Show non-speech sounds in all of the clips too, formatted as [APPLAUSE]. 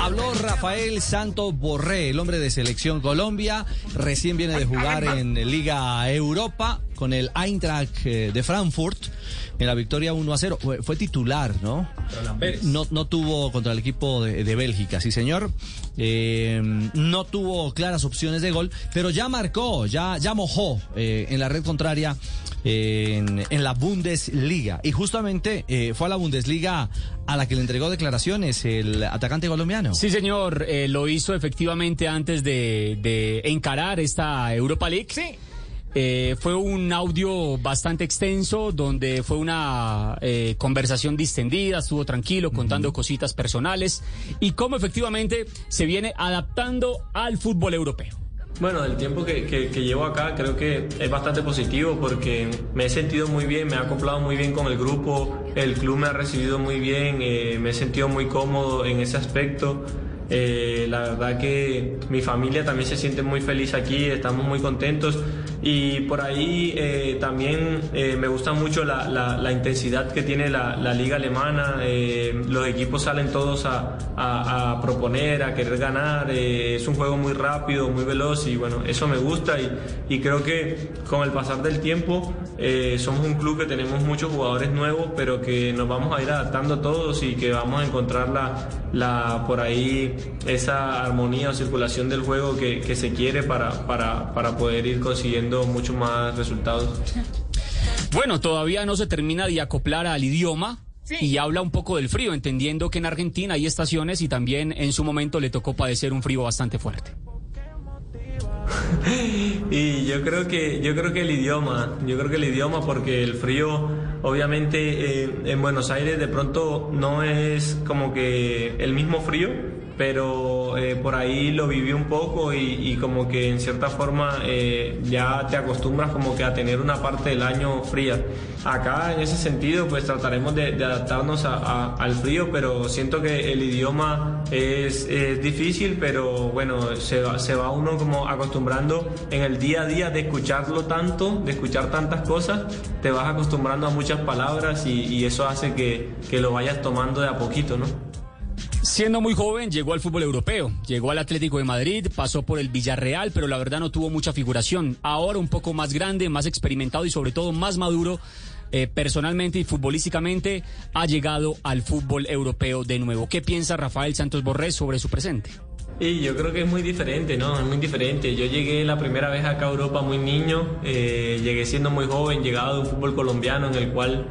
Habló Rafael Santos Borré, el hombre de Selección Colombia. Recién viene de jugar en Liga Europa con el Eintracht eh, de Frankfurt en la victoria 1 a 0. Fue, titular, ¿no? No, no tuvo contra el equipo de, Bélgica, sí, señor. Eh, no tuvo claras opciones de gol, pero ya marcó, ya, ya mojó eh, en la red contraria en, en, la Bundesliga. Y justamente eh, fue a la Bundesliga a la que le entregó declaraciones el atacante colombiano. Sí, señor, eh, lo hizo efectivamente antes de, de, encarar esta Europa League. Sí. Eh, fue un audio bastante extenso donde fue una eh, conversación distendida, estuvo tranquilo contando cositas personales y cómo efectivamente se viene adaptando al fútbol europeo. Bueno, el tiempo que, llevo acá creo que es bastante positivo porque me he sentido muy bien, me he acoplado muy bien con el grupo, el club me ha recibido muy bien, eh, me he sentido muy cómodo en ese aspecto. Eh, la verdad que mi familia también se siente muy feliz aquí, estamos muy contentos y por ahí eh, también eh, me gusta mucho la, la, intensidad que tiene la, la liga alemana, los equipos salen todos a, a, a proponer, a querer ganar, es un juego muy rápido, muy veloz y bueno, eso me gusta. Y, y creo que con el pasar del tiempo somos un club que tenemos muchos jugadores nuevos pero que nos vamos a ir adaptando todos y que vamos a encontrar la, la por ahí esa armonía o circulación del juego que, se quiere para, para, para poder ir consiguiendo mucho más resultados. Bueno, todavía no se termina de acoplar al idioma. Y habla un poco del frío, entendiendo que en Argentina hay estaciones y también en su momento le tocó padecer un frío bastante fuerte. [LAUGHS] y yo creo que yo creo que el idioma, yo creo que el idioma porque el frío obviamente eh, en Buenos Aires de pronto no es como que el mismo frío, pero eh, por ahí lo viví un poco y, como que en cierta forma eh, ya te acostumbras como que a tener una parte del año fría. Acá en ese sentido pues trataremos de, adaptarnos al frío, pero siento que el idioma es, difícil, pero bueno, se se va uno como acostumbrando en el día a día de escucharlo tanto, de escuchar tantas cosas, te vas acostumbrando a muchas palabras y, y eso hace que, que lo vayas tomando de a poquito, ¿no? Siendo muy joven, llegó al fútbol europeo, llegó al Atlético de Madrid, pasó por el Villarreal, pero la verdad no tuvo mucha figuración. Ahora un poco más grande, más experimentado y sobre todo más maduro, eh, personalmente y futbolísticamente, ha llegado al fútbol europeo de nuevo. ¿Qué piensa Rafael Santos Borrés sobre su presente? Y yo creo que es muy diferente, ¿no? Es muy diferente. Yo llegué la primera vez acá a Europa muy niño, eh, llegué siendo muy joven, llegado de un fútbol colombiano en el cual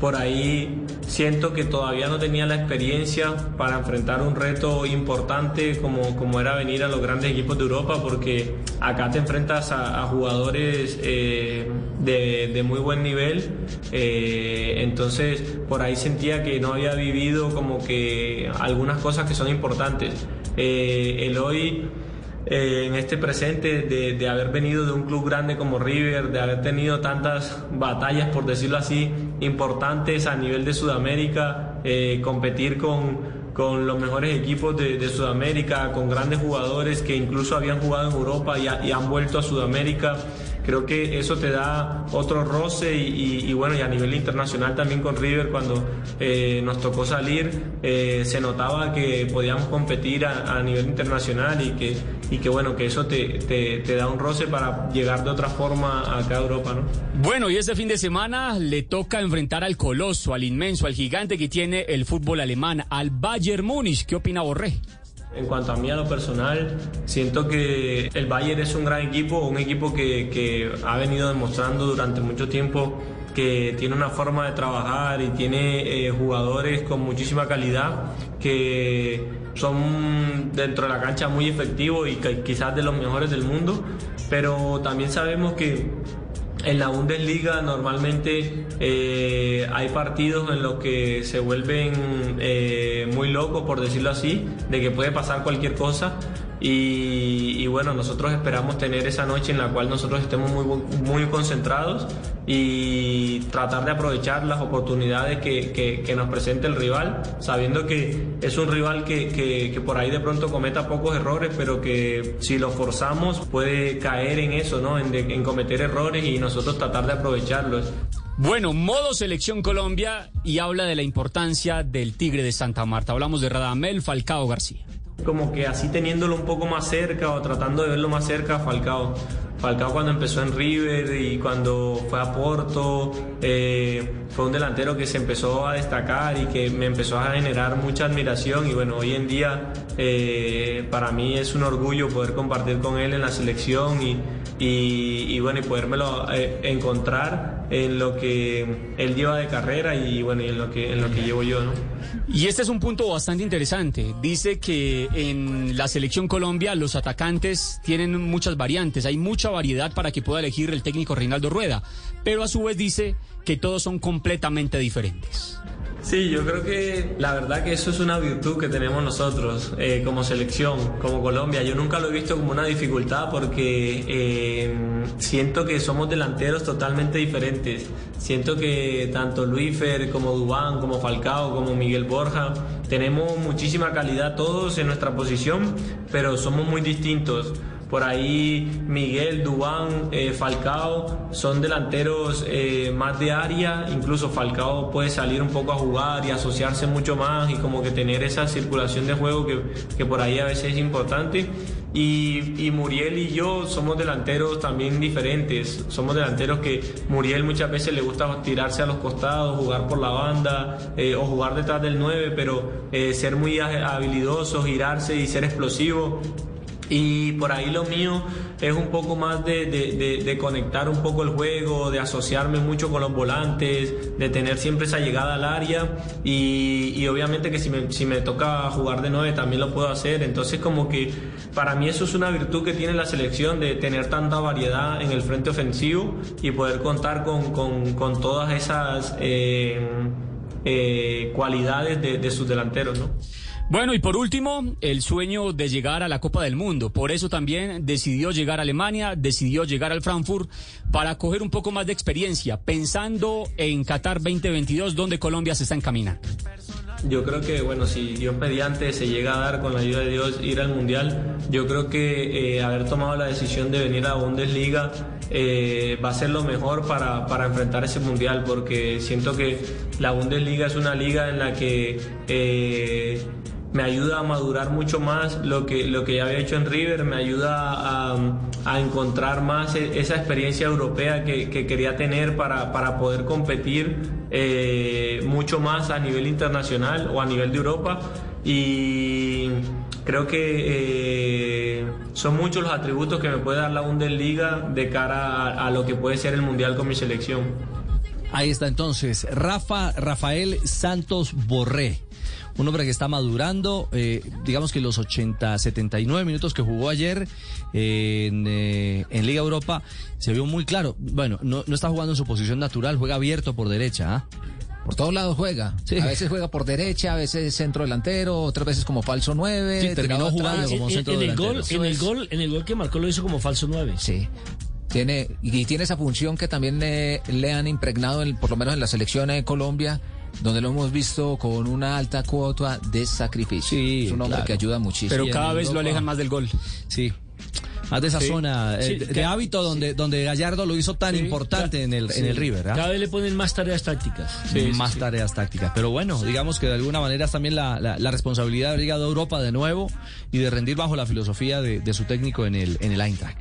por ahí siento que todavía no tenía la experiencia para enfrentar un reto importante como, como era venir a los grandes equipos de Europa, porque acá te enfrentas a, jugadores eh, de, muy buen nivel, eh, entonces por ahí sentía que no había vivido como que algunas cosas que son importantes. Eh, el hoy eh, en este presente de, haber venido de un club grande como River, de haber tenido tantas batallas, por decirlo así, importantes a nivel de Sudamérica, eh, competir con, con, los mejores equipos de, Sudamérica, con grandes jugadores que incluso habían jugado en Europa y han vuelto a Sudamérica creo que eso te da otro roce y, bueno, y a nivel internacional también con River cuando eh, nos tocó salir, eh, se notaba que podíamos competir a, nivel internacional y que, y que bueno, que eso te, te, da un roce para llegar de otra forma acá a Europa, ¿no? Bueno, y este fin de semana le toca enfrentar al coloso, al inmenso, al gigante que tiene el fútbol alemán, al Bayern Múnich. ¿Qué opina Borré? En cuanto a mí, a lo personal, siento que el Bayern es un gran equipo, un equipo que, que ha venido demostrando durante mucho tiempo que tiene una forma de trabajar y tiene eh, jugadores con muchísima calidad que son dentro de la cancha muy efectivos y quizás de los mejores del mundo, pero también sabemos que en la Bundesliga normalmente eh, hay partidos en los que se vuelven eh, muy locos, por decirlo así, de que puede pasar cualquier cosa. Y, bueno, nosotros esperamos tener esa noche en la cual nosotros estemos muy, muy concentrados y tratar de aprovechar las oportunidades que, nos presente el rival, sabiendo que es un rival que, por ahí de pronto cometa pocos errores, pero que si lo forzamos puede caer en eso, ¿no? en, en cometer errores y nosotros tratar de aprovecharlos. Bueno, modo selección Colombia y habla de la importancia del Tigre de Santa Marta. Hablamos de Radamel Falcao García. Como que así teniéndolo un poco más cerca o tratando de verlo más cerca, Falcao. Falcao cuando empezó en River y cuando fue a Porto, eh, fue un delantero que se empezó a destacar y que me empezó a generar mucha admiración y bueno, hoy en día eh, para mí es un orgullo poder compartir con él en la selección y, y, y bueno, y podérmelo eh, encontrar en lo que él lleva de carrera y bueno, en lo que, en lo que llevo yo, ¿no? Y este es un punto bastante interesante. Dice que en la selección Colombia los atacantes tienen muchas variantes, hay mucha variedad para que pueda elegir el técnico Reinaldo Rueda, pero a su vez dice que todos son completamente diferentes. Sí, yo creo que la verdad que eso es una virtud que tenemos nosotros eh, como selección, como Colombia. Yo nunca lo he visto como una dificultad porque eh, siento que somos delanteros totalmente diferentes. Siento que tanto Luífer como Dubán, como Falcao, como Miguel Borja, tenemos muchísima calidad todos en nuestra posición, pero somos muy distintos. Por ahí Miguel, Dubán, eh, Falcao son delanteros eh, más de área, incluso Falcao puede salir un poco a jugar y asociarse mucho más y como que tener esa circulación de juego que, que por ahí a veces es importante. Y, y, Muriel y yo somos delanteros también diferentes, somos delanteros que Muriel muchas veces le gusta tirarse a los costados, jugar por la banda eh, o jugar detrás del 9, pero ser muy habilidoso, girarse y ser explosivo. Y por ahí lo mío es un poco más de, de, conectar un poco el juego, de asociarme mucho con los volantes, de tener siempre esa llegada al área y, y obviamente que si me, si me toca jugar de nueve también lo puedo hacer. Entonces como que para mí eso es una virtud que tiene la selección de tener tanta variedad en el frente ofensivo y poder contar con, con, con todas esas eh, eh, cualidades de, de sus delanteros. ¿no? Bueno, y por último, el sueño de llegar a la Copa del Mundo. Por eso también decidió llegar a Alemania, decidió llegar al Frankfurt para coger un poco más de experiencia, pensando en Qatar 2022, donde Colombia se está encaminando. Yo creo que, bueno, si Dios mediante se llega a dar con la ayuda de Dios ir al Mundial, yo creo que eh, haber tomado la decisión de venir a Bundesliga eh, va a ser lo mejor para, para, enfrentar ese Mundial, porque siento que la Bundesliga es una liga en la que... Eh, me ayuda a madurar mucho más lo que, lo que ya había hecho en River, me ayuda a, encontrar más esa experiencia europea que, que quería tener para, para poder competir eh, mucho más a nivel internacional o a nivel de Europa. Y creo que eh, son muchos los atributos que me puede dar la Bundesliga de cara a lo que puede ser el Mundial con mi selección. Ahí está entonces, Rafa, Rafael Santos Borré un hombre que está madurando, eh, digamos que los 80, 79 minutos que jugó ayer eh, en, eh, en, Liga Europa se vio muy claro. Bueno, no, no, está jugando en su posición natural, juega abierto por derecha. ¿eh? Por todos lados juega. Sí. A veces juega por derecha, a veces centro delantero, otras veces como falso 9. Sí, terminó jugando como centro en, en el delantero. gol, en el gol, en el gol que marcó lo hizo como falso 9. Sí. Tiene, y tiene esa función que también le, le han impregnado, en, por lo menos en la selección de Colombia, donde lo hemos visto con una alta cuota de sacrificio. Sí, es un hombre claro. que ayuda muchísimo. Pero cada vez lo alejan más del gol. Sí. Más de esa Sí. zona Sí, eh, de, que- de hábito donde, donde Gallardo lo hizo tan Sí, importante en el, sí. en el River. ¿ah? Cada vez le ponen más tareas tácticas. más tareas tácticas. Pero bueno, digamos que de alguna manera es también la, la, la responsabilidad de llegado a Europa de nuevo y de rendir bajo la filosofía de, de su técnico en el, en el Eintracht.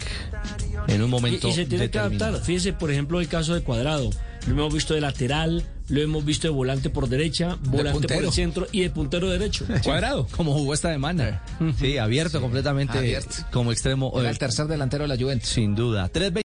En un Y, momento y se tiene que adaptar. Fíjese, por ejemplo, el caso de Cuadrado. Lo hemos visto de lateral, lo hemos visto de volante por derecha, volante por el centro y de puntero derecho. [LAUGHS] Cuadrado. Como jugó esta semana. Sí, abierto completamente abierto. como extremo. Era eh, el tercer delantero de la Juventus. sin duda. 3